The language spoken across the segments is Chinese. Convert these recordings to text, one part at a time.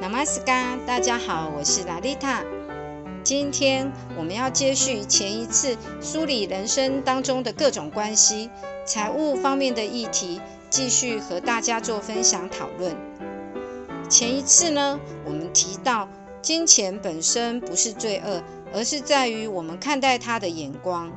Namaskar，大家好，我是拉丽塔。今天我们要接续前一次梳理人生当中的各种关系、财务方面的议题，继续和大家做分享讨论。前一次呢，我们提到金钱本身不是罪恶，而是在于我们看待它的眼光。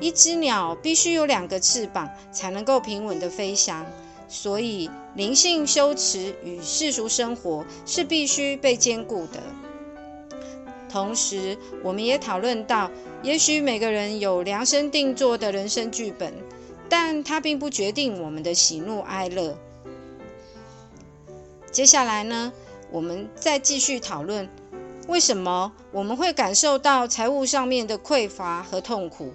一只鸟必须有两个翅膀，才能够平稳的飞翔。所以，灵性修持与世俗生活是必须被兼顾的。同时，我们也讨论到，也许每个人有量身定做的人生剧本，但它并不决定我们的喜怒哀乐。接下来呢，我们再继续讨论，为什么我们会感受到财务上面的匮乏和痛苦，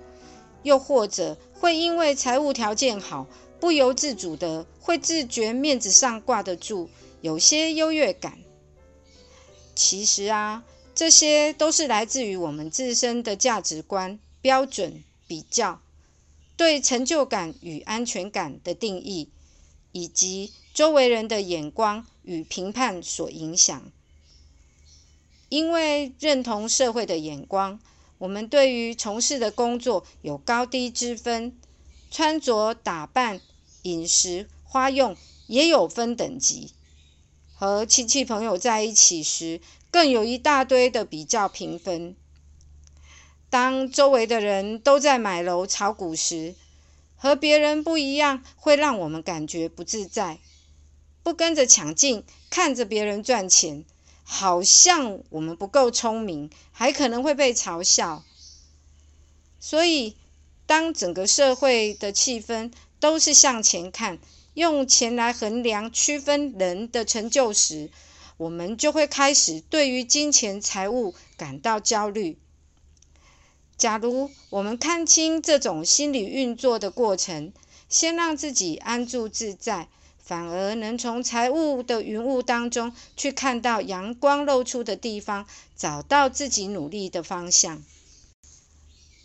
又或者会因为财务条件好。不由自主的会自觉面子上挂得住，有些优越感。其实啊，这些都是来自于我们自身的价值观、标准、比较，对成就感与安全感的定义，以及周围人的眼光与评判所影响。因为认同社会的眼光，我们对于从事的工作有高低之分。穿着打扮、饮食、花用也有分等级。和亲戚朋友在一起时，更有一大堆的比较评分。当周围的人都在买楼炒股时，和别人不一样，会让我们感觉不自在。不跟着抢进，看着别人赚钱，好像我们不够聪明，还可能会被嘲笑。所以。当整个社会的气氛都是向前看，用钱来衡量、区分人的成就时，我们就会开始对于金钱财务感到焦虑。假如我们看清这种心理运作的过程，先让自己安住自在，反而能从财务的云雾当中去看到阳光露出的地方，找到自己努力的方向。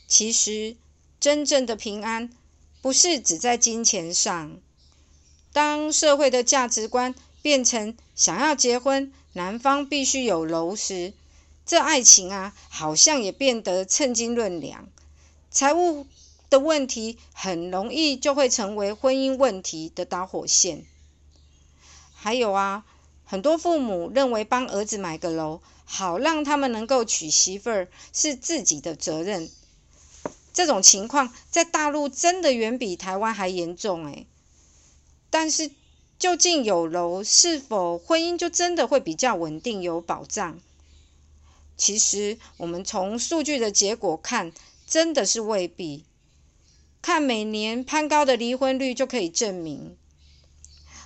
其实。真正的平安，不是只在金钱上。当社会的价值观变成想要结婚，男方必须有楼时，这爱情啊，好像也变得称斤论两。财务的问题很容易就会成为婚姻问题的导火线。还有啊，很多父母认为帮儿子买个楼，好让他们能够娶媳妇儿，是自己的责任。这种情况在大陆真的远比台湾还严重诶。但是究竟有楼，是否婚姻就真的会比较稳定有保障？其实我们从数据的结果看，真的是未必。看每年攀高的离婚率就可以证明。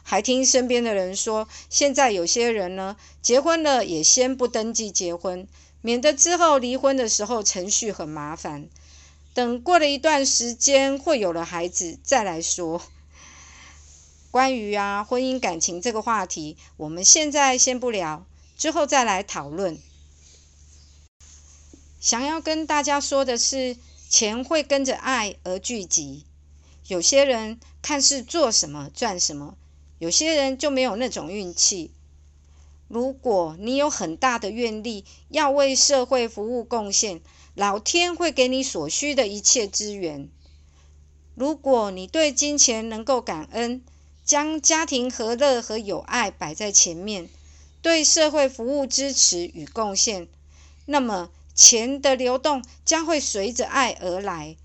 还听身边的人说，现在有些人呢，结婚了也先不登记结婚，免得之后离婚的时候程序很麻烦。等过了一段时间，会有了孩子再来说。关于啊婚姻感情这个话题，我们现在先不聊，之后再来讨论。想要跟大家说的是，钱会跟着爱而聚集。有些人看似做什么赚什么，有些人就没有那种运气。如果你有很大的愿力，要为社会服务贡献。老天会给你所需的一切资源。如果你对金钱能够感恩，将家庭和乐和友爱摆在前面，对社会服务支持与贡献，那么钱的流动将会随着爱而来。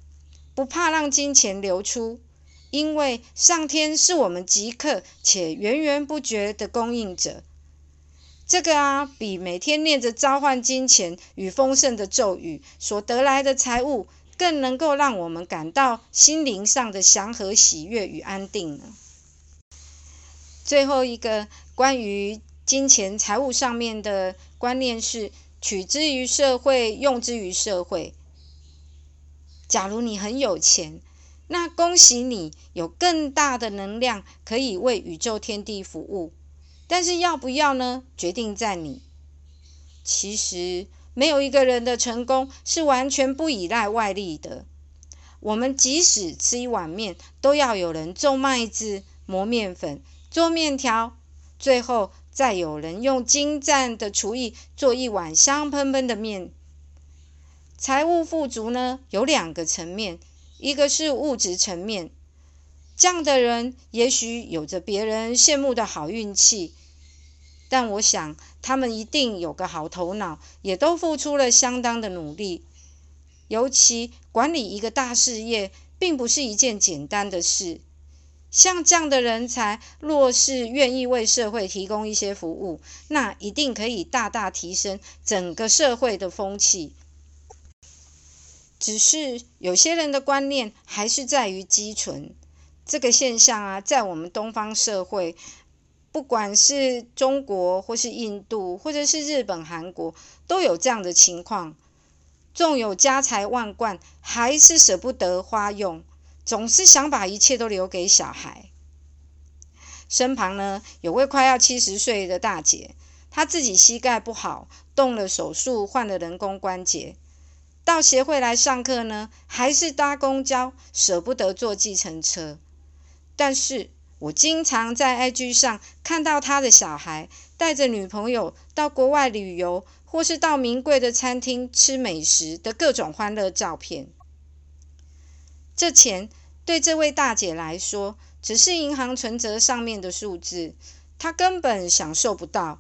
不怕让金钱流出，因为上天是我们即刻且源源不绝的供应者。这个啊，比每天念着召唤金钱与丰盛的咒语所得来的财物，更能够让我们感到心灵上的祥和、喜悦与安定呢。最后一个关于金钱财务上面的观念是：取之于社会，用之于社会。假如你很有钱，那恭喜你，有更大的能量可以为宇宙天地服务。但是要不要呢？决定在你。其实没有一个人的成功是完全不依赖外力的。我们即使吃一碗面，都要有人种麦子、磨面粉、做面条、最后再有人用精湛的厨艺做一碗香喷喷的面。财务富足呢，有两个层面，一个是物质层面，这样的人也许有着别人羡慕的好运气，但我想他们一定有个好头脑，也都付出了相当的努力。尤其管理一个大事业，并不是一件简单的事。像这样的人才，若是愿意为社会提供一些服务，那一定可以大大提升整个社会的风气。只是有些人的观念还是在于积存这个现象啊，在我们东方社会，不管是中国或是印度，或者是日本、韩国，都有这样的情况。纵有家财万贯，还是舍不得花用，总是想把一切都留给小孩。身旁呢，有位快要七十岁的大姐，她自己膝盖不好，动了手术，换了人工关节。到协会来上课呢，还是搭公交，舍不得坐计程车。但是我经常在 IG 上看到他的小孩带着女朋友到国外旅游，或是到名贵的餐厅吃美食的各种欢乐照片。这钱对这位大姐来说，只是银行存折上面的数字，她根本享受不到。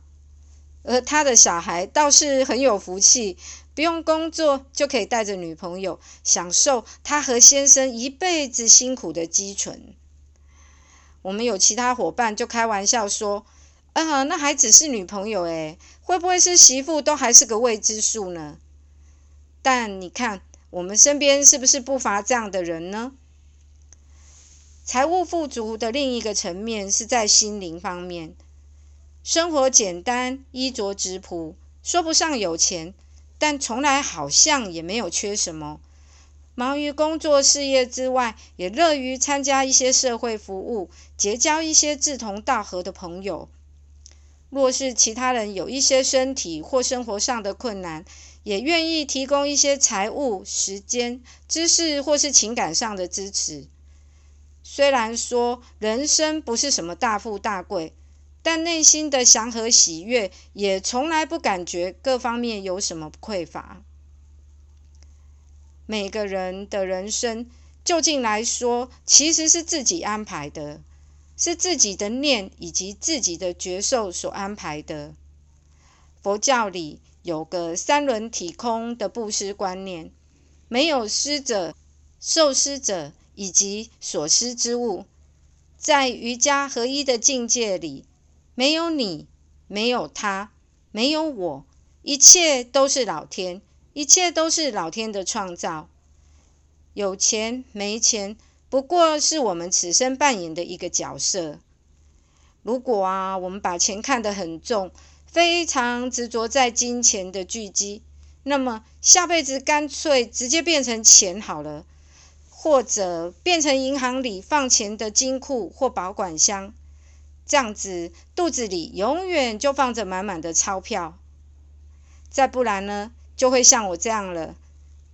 而他的小孩倒是很有福气。不用工作就可以带着女朋友享受他和先生一辈子辛苦的积存。我们有其他伙伴就开玩笑说：“啊，那还只是女朋友诶，会不会是媳妇都还是个未知数呢？”但你看，我们身边是不是不乏这样的人呢？财务富足的另一个层面是在心灵方面，生活简单，衣着质朴，说不上有钱。但从来好像也没有缺什么。忙于工作事业之外，也乐于参加一些社会服务，结交一些志同道合的朋友。若是其他人有一些身体或生活上的困难，也愿意提供一些财务、时间、知识或是情感上的支持。虽然说人生不是什么大富大贵。但内心的祥和喜悦，也从来不感觉各方面有什么匮乏。每个人的人生，究竟来说，其实是自己安排的，是自己的念以及自己的觉受所安排的。佛教里有个三轮体空的布施观念，没有施者、受施者以及所施之物，在瑜伽合一的境界里。没有你，没有他，没有我，一切都是老天，一切都是老天的创造。有钱没钱，不过是我们此生扮演的一个角色。如果啊，我们把钱看得很重，非常执着在金钱的聚集，那么下辈子干脆直接变成钱好了，或者变成银行里放钱的金库或保管箱。这样子，肚子里永远就放着满满的钞票。再不然呢，就会像我这样了，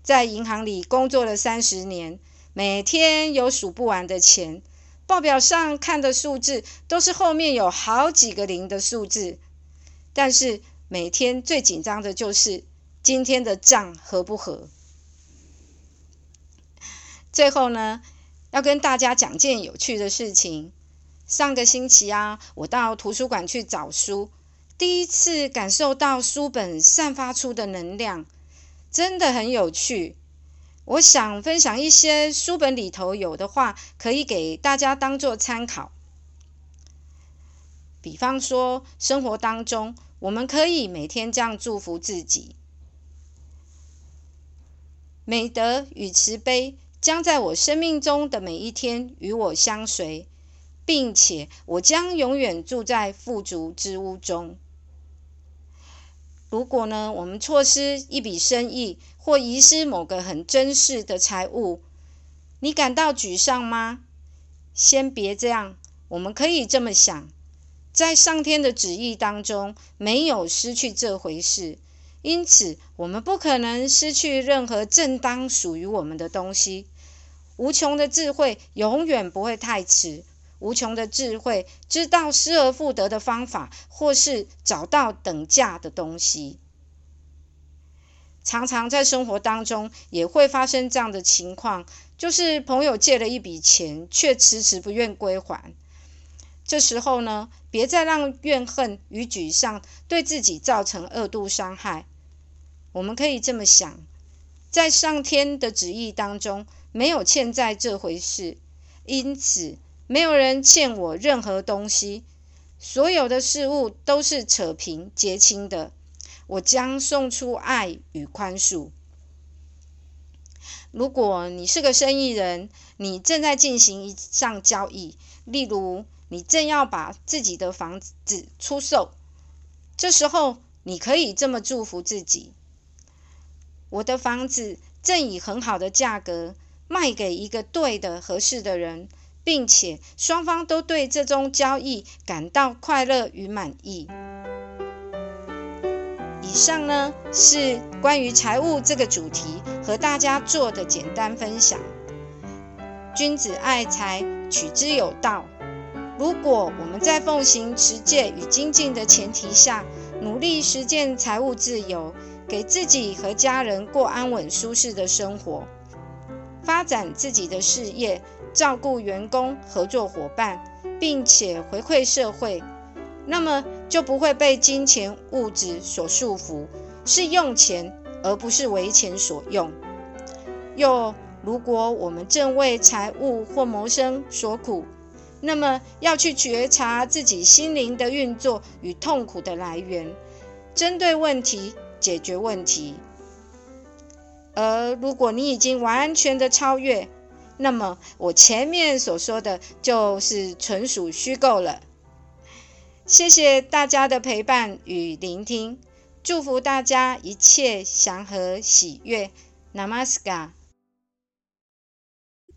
在银行里工作了三十年，每天有数不完的钱，报表上看的数字都是后面有好几个零的数字。但是每天最紧张的就是今天的账合不合。最后呢，要跟大家讲件有趣的事情。上个星期啊，我到图书馆去找书，第一次感受到书本散发出的能量，真的很有趣。我想分享一些书本里头有的话，可以给大家当做参考。比方说，生活当中，我们可以每天这样祝福自己：美德与慈悲将在我生命中的每一天与我相随。并且我将永远住在富足之屋中。如果呢，我们错失一笔生意或遗失某个很珍视的财物，你感到沮丧吗？先别这样，我们可以这么想：在上天的旨意当中，没有失去这回事，因此我们不可能失去任何正当属于我们的东西。无穷的智慧永远不会太迟。无穷的智慧，知道失而复得的方法，或是找到等价的东西。常常在生活当中也会发生这样的情况，就是朋友借了一笔钱，却迟迟不愿归还。这时候呢，别再让怨恨与沮丧对自己造成二度伤害。我们可以这么想，在上天的旨意当中，没有欠债这回事，因此没有人欠我任何东西，所有的事物都是扯平结清的。我将送出爱与宽恕。如果你是个生意人，你正在进行一项交易，例如你正要把自己的房子出售，这时候你可以这么祝福自己：我的房子正以很好的价格卖给一个对的、合适的人，并且双方都对这宗交易感到快乐与满意。以上呢是关于财务这个主题和大家做的简单分享。君子爱财，取之有道。如果我们在奉行持戒与精进的前提下，努力实践财务自由，给自己和家人过安稳舒适的生活，发展自己的事业，照顾员工、合作伙伴，并且回馈社会。那么就不会被金钱物质所束缚，是用钱而不是为钱所用。又如果我们正为财务或谋生所苦，那么要去觉察自己心灵的运作与痛苦的来源，针对问题解决问题。而如果你已经完全的超越，那么我前面所说的就是纯属虚构了。谢谢大家的陪伴与聆听，祝福大家一切祥和喜悦。Namaskar。